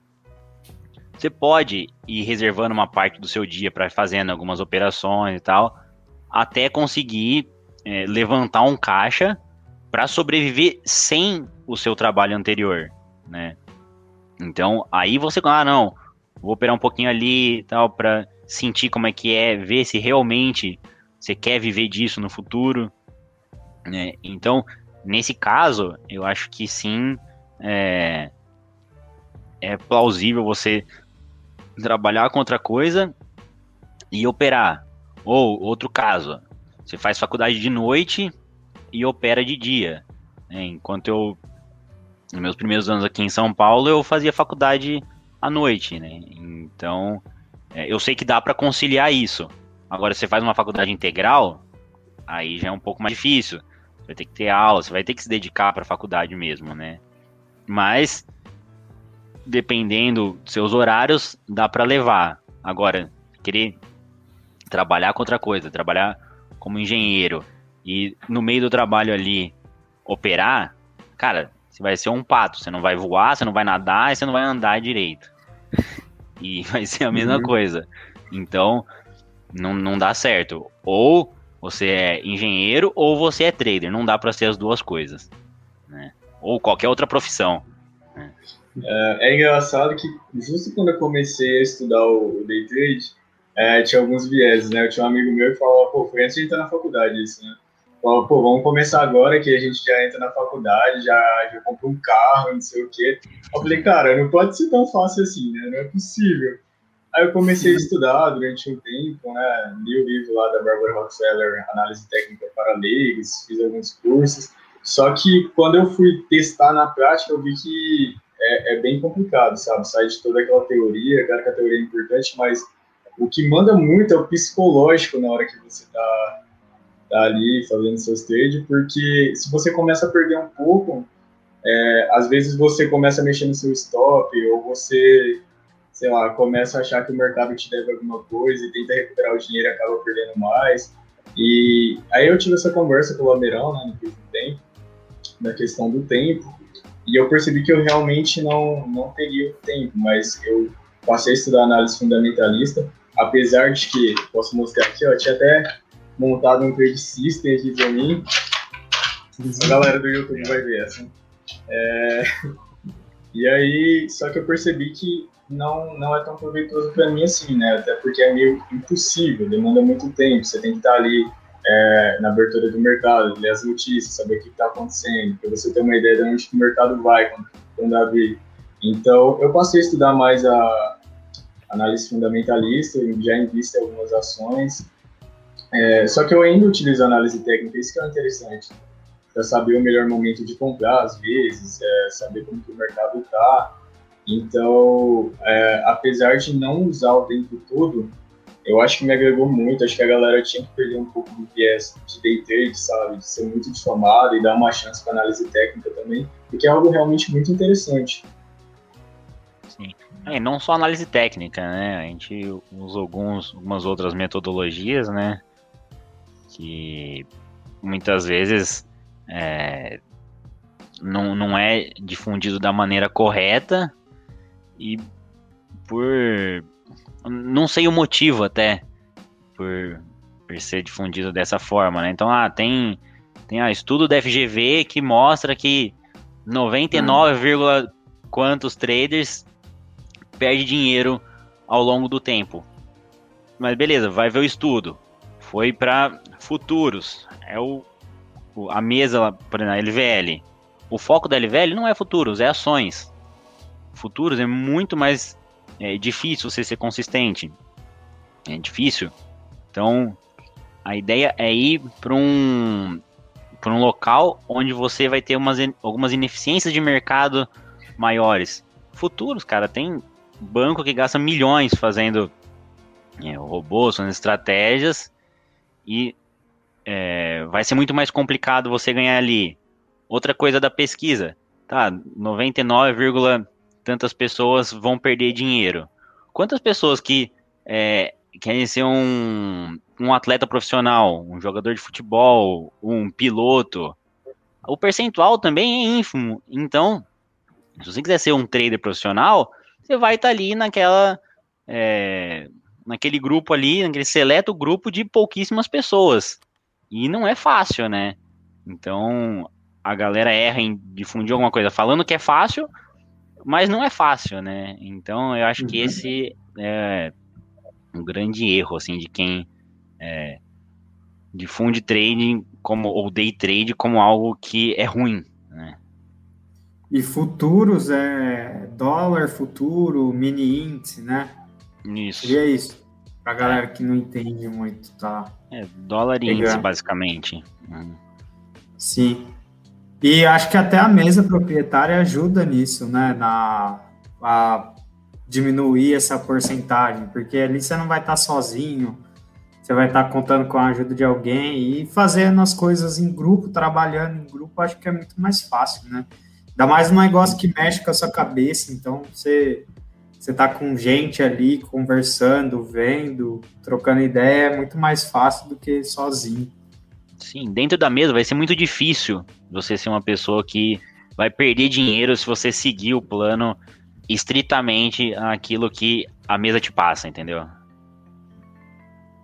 Você pode ir reservando uma parte do seu dia para fazendo algumas operações e tal, até conseguir é, levantar um caixa para sobreviver sem o seu trabalho anterior, né? Então, aí você, ah, não, vou operar um pouquinho ali tal, para sentir como é que é, ver se realmente você quer viver disso no futuro, né? Então, nesse caso, eu acho que sim, é, é plausível você trabalhar com outra coisa e operar. Ou, outro caso, você faz faculdade de noite e opera de dia. Né? Enquanto eu nos meus primeiros anos aqui em São Paulo, eu fazia faculdade à noite, né? Então, é, eu sei que dá para conciliar isso. Agora, você faz uma faculdade integral, aí já é um pouco mais difícil. Você vai ter que ter aula, você vai ter que se dedicar para a faculdade mesmo, né? Mas, dependendo dos seus horários, dá para levar. Agora, querer trabalhar com outra coisa, trabalhar como engenheiro e no meio do trabalho ali operar, cara, você vai ser um pato, você não vai voar, você não vai nadar e você não vai andar direito. E vai ser a mesma uhum. coisa. Então, não, não dá certo. Ou você é engenheiro ou você é trader. Não dá para ser as duas coisas. Né? Ou qualquer outra profissão. Né? É, é, engraçado que justo quando eu comecei a estudar o, o day trade, é, tinha alguns vieses, né? Eu tinha um amigo meu que falava, pô, foi antes de entrar na faculdade isso, né? Falava, pô, vamos começar agora que a gente já entra na faculdade, já, já compra um carro, não sei o quê. Eu falei, cara, não pode ser tão fácil assim, né? Não é possível. Aí eu comecei a estudar durante um tempo, né? Li o livro lá da Barbara Rockefeller, Análise Técnica para Leigos, fiz alguns cursos. Só que quando eu fui testar na prática, eu vi que é, é bem complicado, sabe? Sai de toda aquela teoria, claro que a teoria é importante, mas o que manda muito é o psicológico na hora que você está tá ali fazendo seus trades, porque se você começa a perder um pouco, é, às vezes você começa a mexer no seu stop, ou você, sei lá, começa a achar que o mercado te deve alguma coisa e tenta recuperar o dinheiro e acaba perdendo mais. E aí eu tive essa conversa com o Lameirão, né, no tempo, da questão do tempo, e eu percebi que eu realmente não, não teria o tempo, mas eu passei a estudar análise fundamentalista, apesar de que, posso mostrar aqui, ó, tinha até montado um trade system aqui pra mim, a galera do YouTube vai ver essa. É... E aí, só que eu percebi que não, não é tão proveitoso para mim assim, né? Até porque é meio impossível, demanda muito tempo. Você tem que estar ali é, na abertura do mercado, ler as notícias, saber o que está acontecendo, para você ter uma ideia de onde o mercado vai quando, quando abrir. Então, eu passei a estudar mais a análise fundamentalista, já invisto em algumas ações, é, só que eu ainda utilizo análise técnica, isso que é interessante, para saber o melhor momento de comprar, às vezes, é, saber como que o mercado está. Então, é, apesar de não usar o tempo todo, eu acho que me agregou muito. Acho que a galera tinha que perder um pouco do viés de day trade, sabe? De ser muito difamado e dar uma chance para análise técnica também, porque é algo realmente muito interessante. Sim. É, não só análise técnica, né? A gente usa alguns, algumas outras metodologias, né? Que muitas vezes é, não, não é difundido da maneira correta e por não sei o motivo até por, por ser difundido dessa forma, né? Então, ah, tem tem ah, estudo da FGV que mostra que 99, hum. quantos traders perde dinheiro ao longo do tempo. Mas beleza, vai ver o estudo. Foi para futuros. É o, a mesa, por exemplo, a LVL. O foco da LVL não é futuros, é ações. Futuros é muito mais é difícil você ser consistente. É difícil. Então, a ideia é ir para um, para um local onde você vai ter umas, algumas ineficiências de mercado maiores. Futuros, cara, tem banco que gasta milhões fazendo é, robôs, fazendo estratégias e é, vai ser muito mais complicado você ganhar ali. Outra coisa da pesquisa, tá? 99, tantas pessoas vão perder dinheiro. Quantas pessoas que é, querem ser um, um atleta profissional, um jogador de futebol, um piloto? O percentual também é ínfimo. Então, se você quiser ser um trader profissional, você vai estar tá ali naquela. É, naquele grupo ali, naquele seleto grupo de pouquíssimas pessoas. E não é fácil, né? Então, a galera erra em difundir alguma coisa falando que é fácil, mas não é fácil, né? Então eu acho que uhum. esse é um grande erro, assim, de quem é, difunde trading como, ou day trade como algo que é ruim, né? E futuros é dólar futuro, mini índice, né? Isso. E é isso. Pra galera que não entende muito, tá? É, dólar e índice, basicamente. Sim. E acho que até a mesa proprietária ajuda nisso, né? Na, a diminuir essa porcentagem, porque ali você não vai estar sozinho, você vai estar contando com a ajuda de alguém e fazendo as coisas em grupo, trabalhando em grupo, acho que é muito mais fácil, né? Ainda mais um negócio que mexe com a sua cabeça, então você você tá com gente ali conversando, vendo, trocando ideia, é muito mais fácil do que sozinho. Sim, dentro da mesa vai ser muito difícil você ser uma pessoa que vai perder dinheiro se você seguir o plano estritamente aquilo que a mesa te passa, entendeu?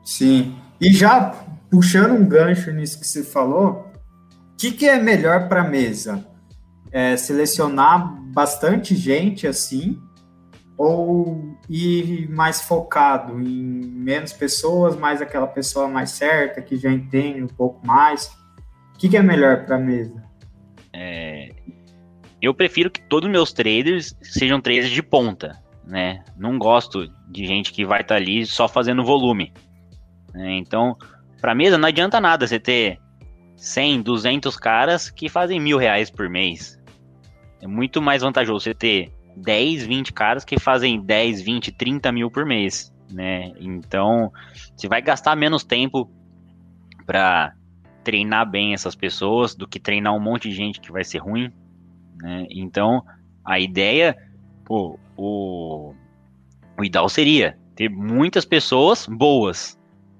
Sim. E já puxando um gancho nisso que você falou, o que, que é melhor para a mesa? É selecionar bastante gente assim ou ir mais focado em menos pessoas, mais aquela pessoa mais certa, que já entende um pouco mais? O que, que é melhor para a mesa? É, eu prefiro que todos os meus traders sejam traders de ponta, né? Não gosto de gente que vai estar tá ali só fazendo volume. Né? Então, para mesa não adianta nada você ter 100, 200 caras que fazem mil reais por mês. É muito mais vantajoso você ter 10, 20 caras que fazem 10, 20, 30 mil por mês, né? Então, você vai gastar menos tempo para treinar bem essas pessoas do que treinar um monte de gente que vai ser ruim, né? Então, a ideia, pô, o, o ideal seria ter muitas pessoas boas,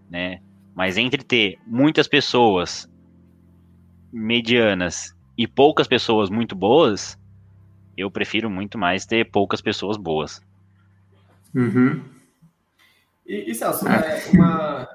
né? Mas entre ter muitas pessoas medianas e poucas pessoas muito boas, eu prefiro muito mais ter poucas pessoas boas. Uhum. E, e Celso, é. uma,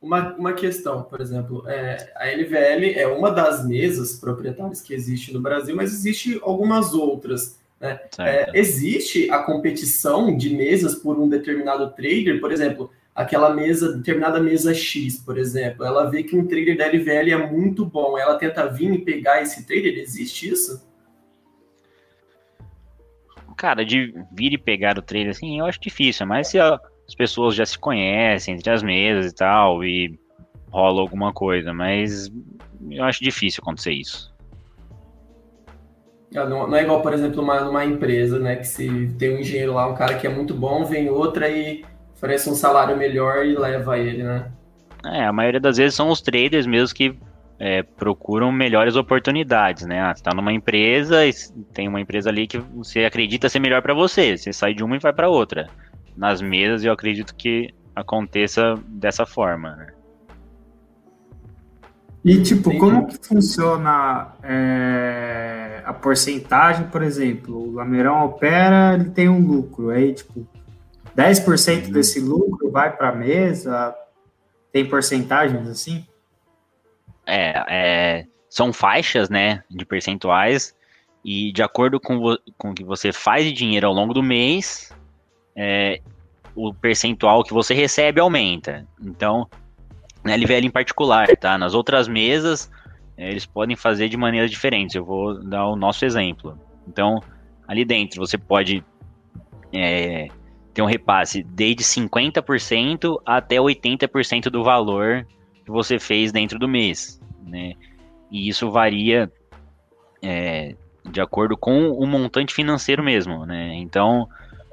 uma, uma questão, por exemplo, é, a LVL é uma das mesas proprietárias que existe no Brasil, mas existe algumas outras. Né? É, existe a competição de mesas por um determinado trader, por exemplo, aquela mesa, determinada mesa X, por exemplo, ela vê que um trader da LVL é muito bom, ela tenta vir e pegar esse trader, existe isso? Cara, de vir e pegar o trailer assim, eu acho difícil, mas se as pessoas já se conhecem entre as mesas e tal, e rola alguma coisa, mas eu acho difícil acontecer isso. Ah, não, não, é igual, por exemplo, uma, numa empresa, né? Que se tem um engenheiro lá, um cara que é muito bom, vem outra e oferece um salário melhor e leva ele, né? É, a maioria das vezes são os traders mesmo que é, procuram melhores oportunidades, né? Ah, você tá numa empresa e tem uma empresa ali que você acredita ser melhor para você. Você sai de uma e vai para outra. Nas mesas eu acredito que aconteça dessa forma. Né? E tipo, Entendi. como que funciona é, a porcentagem, por exemplo? O Lameirão opera, ele tem um lucro, aí tipo, 10% uhum. desse lucro vai para a mesa, tem porcentagens assim? É, é, são faixas, né, de percentuais, e de acordo com, com o que você faz de dinheiro ao longo do mês, é, o percentual que você recebe aumenta. Então, na LVL em particular, tá? Nas outras mesas, é, eles podem fazer de maneiras diferentes. Eu vou dar o nosso exemplo. Então, ali dentro, você pode é, ter um repasse desde 50% até 80% do valor que você fez dentro do mês, né? E isso varia é, de acordo com o montante financeiro mesmo, né? Então,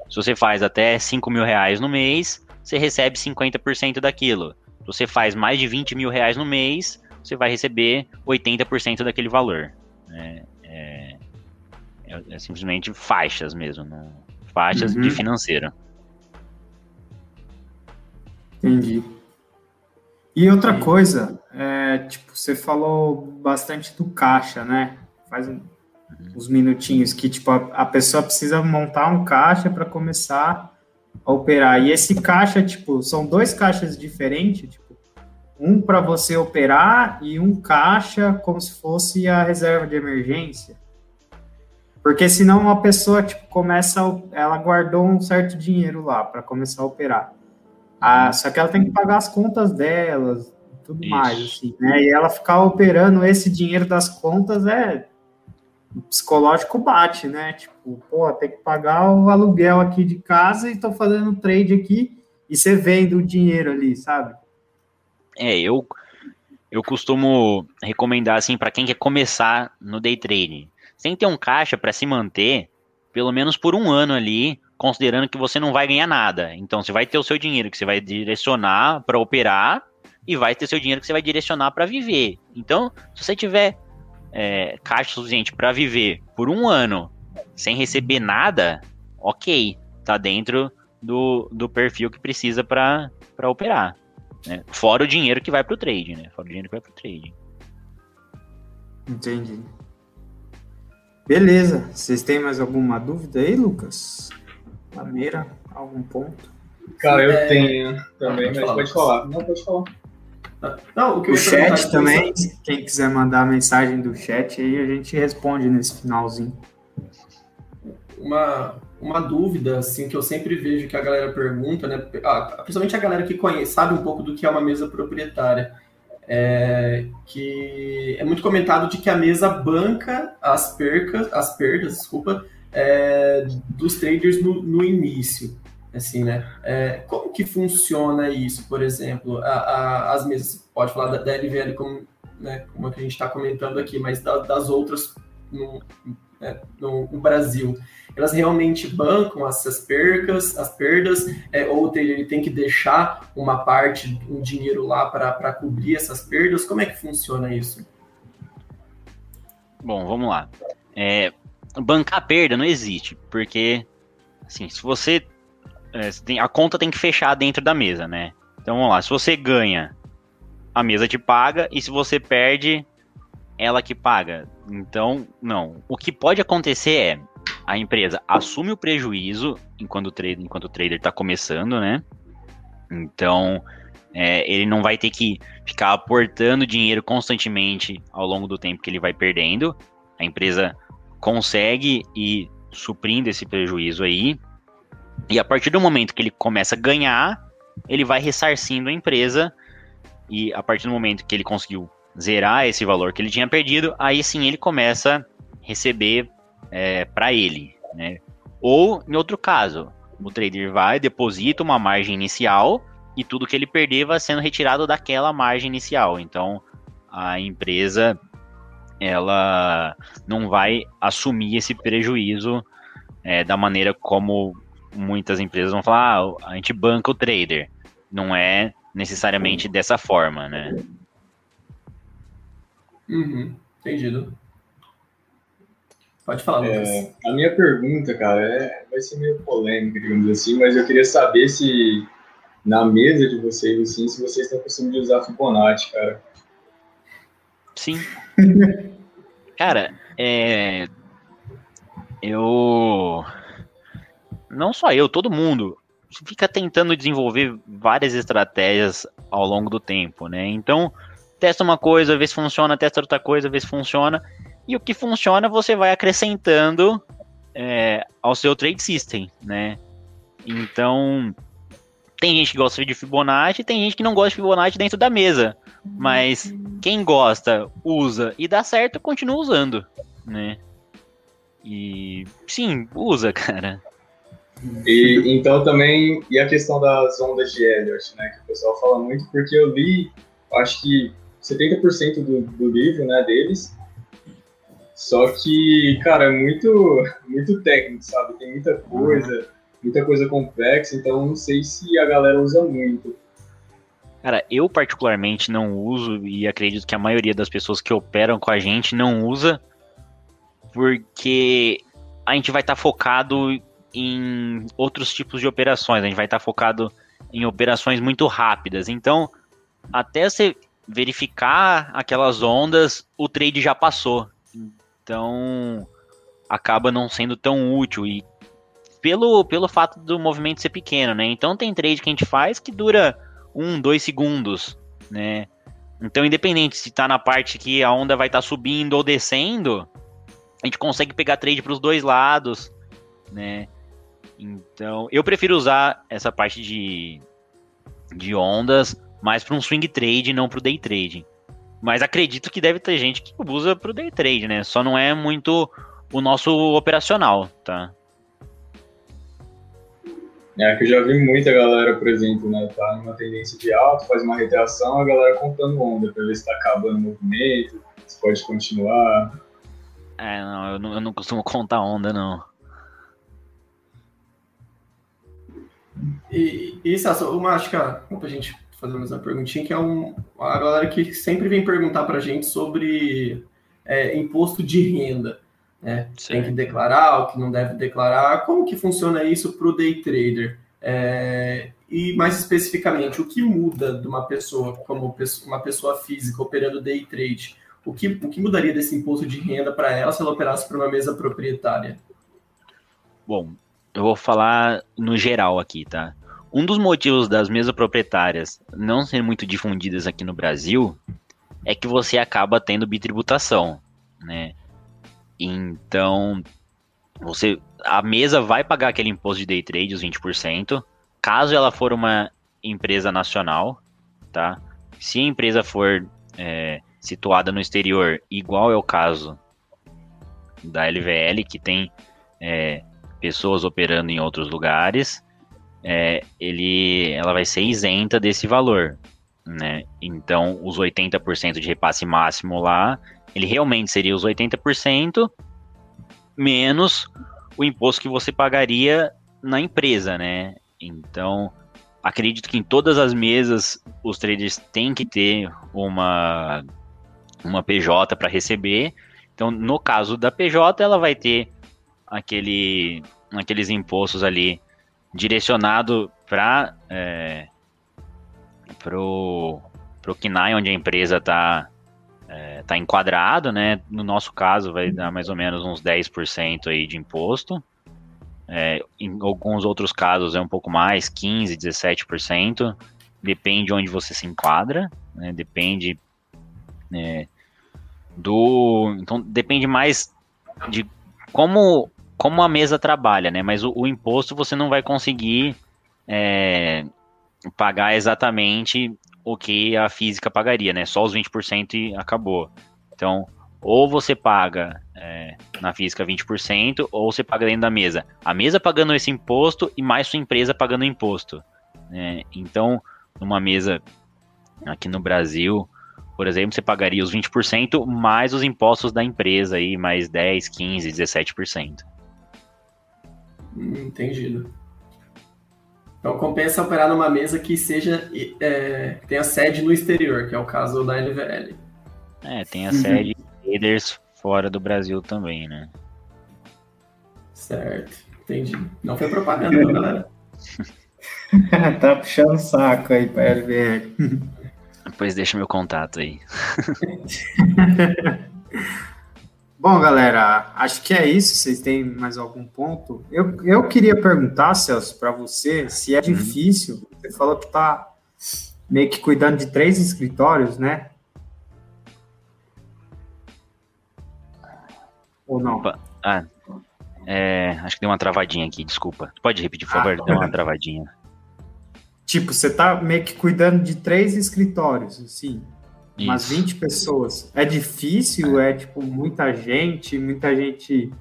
se você faz até 5 mil reais no mês, você recebe 50% daquilo. Se você faz mais de 20 mil reais no mês, você vai receber 80% daquele valor. Né? É, é, é, simplesmente faixas mesmo, né? faixas uhum. de financeiro. Entendi. E outra coisa, é, tipo, você falou bastante do caixa, né? Faz um, uns minutinhos que, tipo, a, a pessoa precisa montar um caixa para começar a operar. E esse caixa, tipo, são dois caixas diferentes, tipo, um para você operar e um caixa como se fosse a reserva de emergência. Porque senão uma pessoa, tipo, começa, ela guardou um certo dinheiro lá para começar a operar. Ah, só que ela tem que pagar as contas delas, tudo Isso. mais, assim, né? E ela ficar operando esse dinheiro das contas é o psicológico bate, né? Tipo, pô, tem que pagar o aluguel aqui de casa e tô fazendo trade aqui e você vende o dinheiro ali, sabe? É, eu eu costumo recomendar assim para quem quer começar no day trading. Sem ter um caixa para se manter, pelo menos por um ano ali, considerando que você não vai ganhar nada. Então você vai ter o seu dinheiro que você vai direcionar para operar e vai ter seu dinheiro que você vai direcionar para viver. Então, se você tiver é, caixa suficiente para viver por um ano sem receber nada, ok, tá dentro do, do perfil que precisa para operar. Né? Fora o dinheiro que vai para o trade, né? Fora o dinheiro que vai para o trade. Entendi. Beleza. Vocês têm mais alguma dúvida aí, Lucas? Lameira, algum ponto? Cara, eu é... tenho também, mas falar, pode falar. Não, pode falar. Não, o, o chat também, quem quiser mandar a mensagem do chat aí, a gente responde nesse finalzinho. Uma, uma dúvida, assim, que eu sempre vejo que a galera pergunta, né? Principalmente a galera que conhece, sabe um pouco do que é uma mesa proprietária. É, que é muito comentado de que a mesa banca as percas, as perdas, desculpa, é, dos traders no, no início assim, né? É, como que funciona isso, por exemplo? A, a, as mesas, pode falar da, da LVL como, né, como a gente está comentando aqui, mas da, das outras no, né, no, no, Brasil, elas realmente bancam essas percas, as perdas, é, ou ele tem que deixar uma parte, um dinheiro lá para cobrir essas perdas? Como é que funciona isso? Bom, vamos lá. É, bancar perda não existe, porque assim, se você é, a conta tem que fechar dentro da mesa, né? Então vamos lá, se você ganha, a mesa te paga, e se você perde, ela que paga. Então, não. O que pode acontecer é a empresa assume o prejuízo enquanto o trader, enquanto o trader está começando, né? Então, é, ele não vai ter que ficar aportando dinheiro constantemente ao longo do tempo que ele vai perdendo. A empresa consegue ir suprindo esse prejuízo aí. E a partir do momento que ele começa a ganhar, ele vai ressarcindo a empresa. E a partir do momento que ele conseguiu zerar esse valor que ele tinha perdido, aí sim ele começa a receber é, para ele. Né? Ou, em outro caso, o trader vai, deposita uma margem inicial e tudo que ele perder vai sendo retirado daquela margem inicial. Então, a empresa ela não vai assumir esse prejuízo é, da maneira como muitas empresas vão falar, ah, a gente banca o trader. Não é necessariamente dessa forma, né? Uhum, entendido. Pode falar, Lucas. É, a minha pergunta, cara, é, vai ser meio polêmica, digamos assim, mas eu queria saber se na mesa de vocês, assim, se vocês estão costume de usar Fibonacci, cara. Sim. cara, é... Eu não só eu, todo mundo fica tentando desenvolver várias estratégias ao longo do tempo, né? Então, testa uma coisa, vê se funciona, testa outra coisa, vê se funciona. E o que funciona você vai acrescentando é, ao seu trade system, né? Então, tem gente que gosta de Fibonacci, tem gente que não gosta de Fibonacci dentro da mesa. Mas quem gosta, usa e dá certo, continua usando, né? E sim, usa, cara. E então também, e a questão das ondas de Elliott, né, que o pessoal fala muito, porque eu li, acho que 70% do, do livro, né, deles, só que, cara, é muito, muito técnico, sabe? Tem muita coisa, muita coisa complexa, então não sei se a galera usa muito. Cara, eu particularmente não uso e acredito que a maioria das pessoas que operam com a gente não usa, porque a gente vai estar tá focado em outros tipos de operações. A gente vai estar focado em operações muito rápidas. Então, até você verificar aquelas ondas, o trade já passou. Então, acaba não sendo tão útil. E pelo, pelo fato do movimento ser pequeno, né? Então, tem trade que a gente faz que dura um, dois segundos, né? Então, independente se está na parte que a onda vai estar tá subindo ou descendo, a gente consegue pegar trade para os dois lados, né? Então, eu prefiro usar essa parte de, de ondas mais para um swing trade, não para o day trade. Mas acredito que deve ter gente que usa para o day trade, né? Só não é muito o nosso operacional, tá? É que eu já vi muita galera, por exemplo, né, tá numa tendência de alto, faz uma retração, a galera contando onda para ver se tá acabando o movimento, se pode continuar. É, não, eu não, eu não costumo contar onda, não. E, e Sasso, uma, acho que a, pra gente fazer mais uma perguntinha, que é um, a galera que sempre vem perguntar pra gente sobre é, imposto de renda. Né? Tem que declarar, o que não deve declarar. Como que funciona isso para o day trader? É, e mais especificamente, o que muda de uma pessoa como uma pessoa física operando day trade? O que, o que mudaria desse imposto de renda para ela se ela operasse por uma mesa proprietária? Bom, eu vou falar no geral aqui, tá? Um dos motivos das mesas proprietárias não serem muito difundidas aqui no Brasil é que você acaba tendo bitributação, né? Então, você a mesa vai pagar aquele imposto de day trade, os 20%, caso ela for uma empresa nacional, tá? Se a empresa for é, situada no exterior, igual é o caso da LVL, que tem é, pessoas operando em outros lugares, é, ele, ela vai ser isenta desse valor, né? Então, os 80% de repasse máximo lá, ele realmente seria os 80% menos o imposto que você pagaria na empresa, né? Então, acredito que em todas as mesas os traders têm que ter uma uma PJ para receber. Então, no caso da PJ, ela vai ter aquele aqueles impostos ali direcionado para é, pro pro KNAI onde a empresa está é, tá enquadrado, né? No nosso caso, vai dar mais ou menos uns 10% aí de imposto. É, em alguns outros casos é um pouco mais, 15%, 17%. Depende onde você se enquadra, né? Depende é, do. Então, depende mais de como, como a mesa trabalha, né? Mas o, o imposto você não vai conseguir é, pagar exatamente o que a física pagaria, né? Só os 20% e acabou. Então, ou você paga é, na física 20%, ou você paga dentro da mesa. A mesa pagando esse imposto e mais sua empresa pagando imposto. Né? Então, numa mesa aqui no Brasil, por exemplo, você pagaria os 20% mais os impostos da empresa aí, mais 10, 15, 17%. Entendido. Então compensa operar numa mesa que seja é, que tenha sede no exterior, que é o caso da LVL. É, tem a uhum. sede traders fora do Brasil também, né? Certo, entendi. Não foi propaganda, não, galera. tá puxando saco aí pra LVL. Depois deixa meu contato aí. Bom, galera, acho que é isso. Vocês têm mais algum ponto? Eu, eu queria perguntar, Celso, para você, se é uhum. difícil. Você falou que está meio que cuidando de três escritórios, né? Ou não? Opa. Ah, é, acho que deu uma travadinha aqui, desculpa. Pode repetir, por favor? Ah, deu uma travadinha. Tipo, você está meio que cuidando de três escritórios, assim. Isso. Umas 20 pessoas. É difícil, é tipo muita gente, muita gente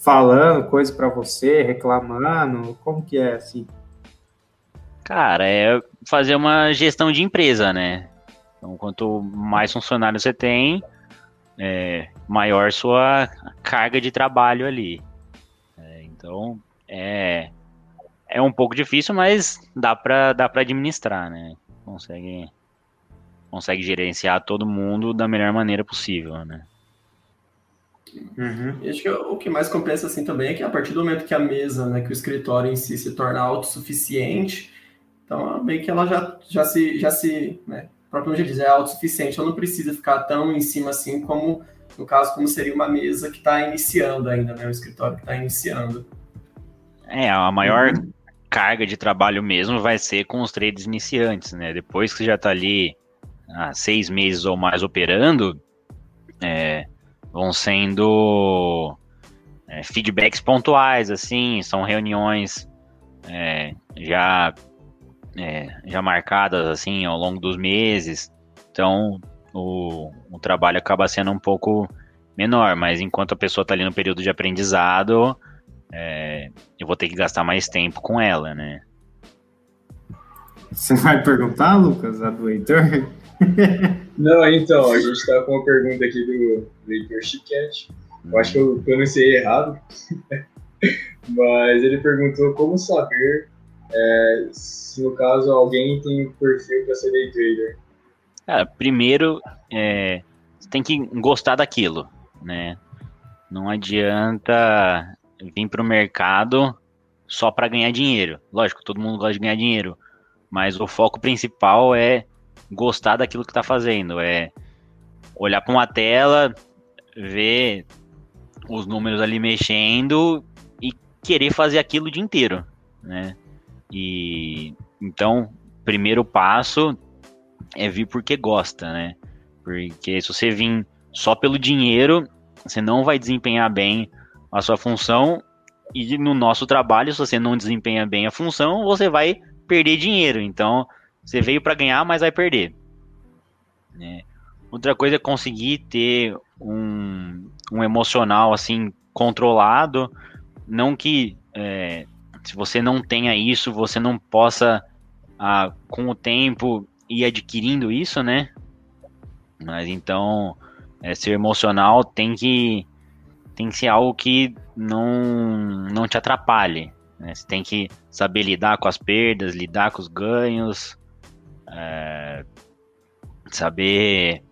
falando coisa para você, reclamando. Como que é assim? Cara, é fazer uma gestão de empresa, né? Então, quanto mais funcionários você tem, é, maior sua carga de trabalho ali. É, então, é, é um pouco difícil, mas dá para dá pra administrar, né? Consegue consegue gerenciar todo mundo da melhor maneira possível, né? Uhum. E acho que o que mais compensa assim também é que a partir do momento que a mesa, né, que o escritório em si se torna autossuficiente, então meio que ela já, já se, já se, né, o próprio já diz, é autossuficiente, ela não precisa ficar tão em cima assim como, no caso, como seria uma mesa que está iniciando ainda, né, o escritório que está iniciando. É, a maior uhum. carga de trabalho mesmo vai ser com os trades iniciantes, né, depois que já está ali há seis meses ou mais operando, é, vão sendo é, feedbacks pontuais, assim, são reuniões é, já é, já marcadas assim ao longo dos meses. Então o, o trabalho acaba sendo um pouco menor, mas enquanto a pessoa está ali no período de aprendizado, é, eu vou ter que gastar mais tempo com ela, né? Você vai perguntar, Lucas, a do Heitor? Não, então, a gente está com uma pergunta aqui do, Heitor Chiquete. Eu acho que eu pronunciei errado, mas ele perguntou como saber é, se, no caso, alguém tem perfil para ser day trader. Cara, primeiro, é, você tem que gostar daquilo, né? Não adianta vir para o mercado só para ganhar dinheiro. Lógico, todo mundo gosta de ganhar dinheiro, mas o foco principal é gostar daquilo que está fazendo, é olhar para uma tela, ver os números ali mexendo e querer fazer aquilo o dia inteiro, né? E então, primeiro passo é vir porque gosta, né? Porque se você vir só pelo dinheiro, você não vai desempenhar bem a sua função e no nosso trabalho, se você não desempenha bem a função, você vai perder dinheiro. Então, você veio para ganhar, mas vai perder. Né? Outra coisa é conseguir ter um, um emocional assim controlado, não que é, se você não tenha isso, você não possa ah, com o tempo ir adquirindo isso, né? Mas então é, ser emocional tem que tem que ser algo que não não te atrapalhe. Né? Você tem que saber lidar com as perdas, lidar com os ganhos, é, saber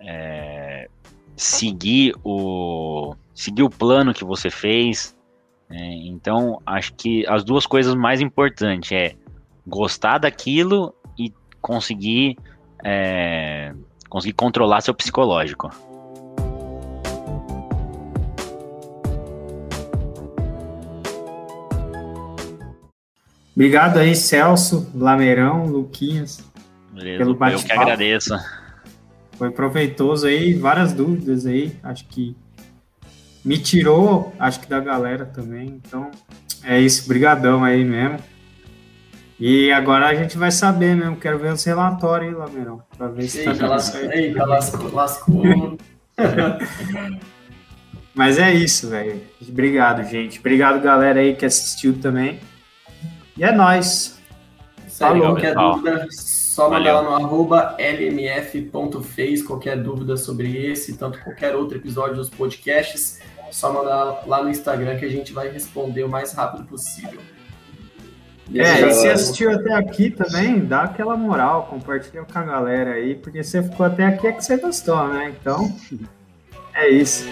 é, seguir o seguir o plano que você fez. Né? então, acho que as duas coisas mais importantes é gostar daquilo e conseguir é, conseguir controlar seu psicológico. Obrigado aí, Celso, Lameirão, Luquinhas. Beleza, pelo eu que agradeço. Foi proveitoso aí, várias dúvidas aí, acho que me tirou, acho que da galera também. Então, é isso, brigadão aí mesmo. E agora a gente vai saber mesmo, quero ver os relatórios aí, Lameirão, para ver se tá Eita, tá lascou, Eita, lascou, lascou. Mas é isso, velho. Obrigado, gente. Obrigado, galera aí que assistiu também. E é nóis. Falou. Qualquer dúvida, só mandar lá no arroba lmf.fez qualquer dúvida sobre esse, tanto qualquer outro episódio dos podcasts, só mandar lá no Instagram que a gente vai responder o mais rápido possível. É, e se assistiu até aqui também, dá aquela moral, compartilha com a galera aí, porque você ficou até aqui é que você gostou, né? Então, é isso.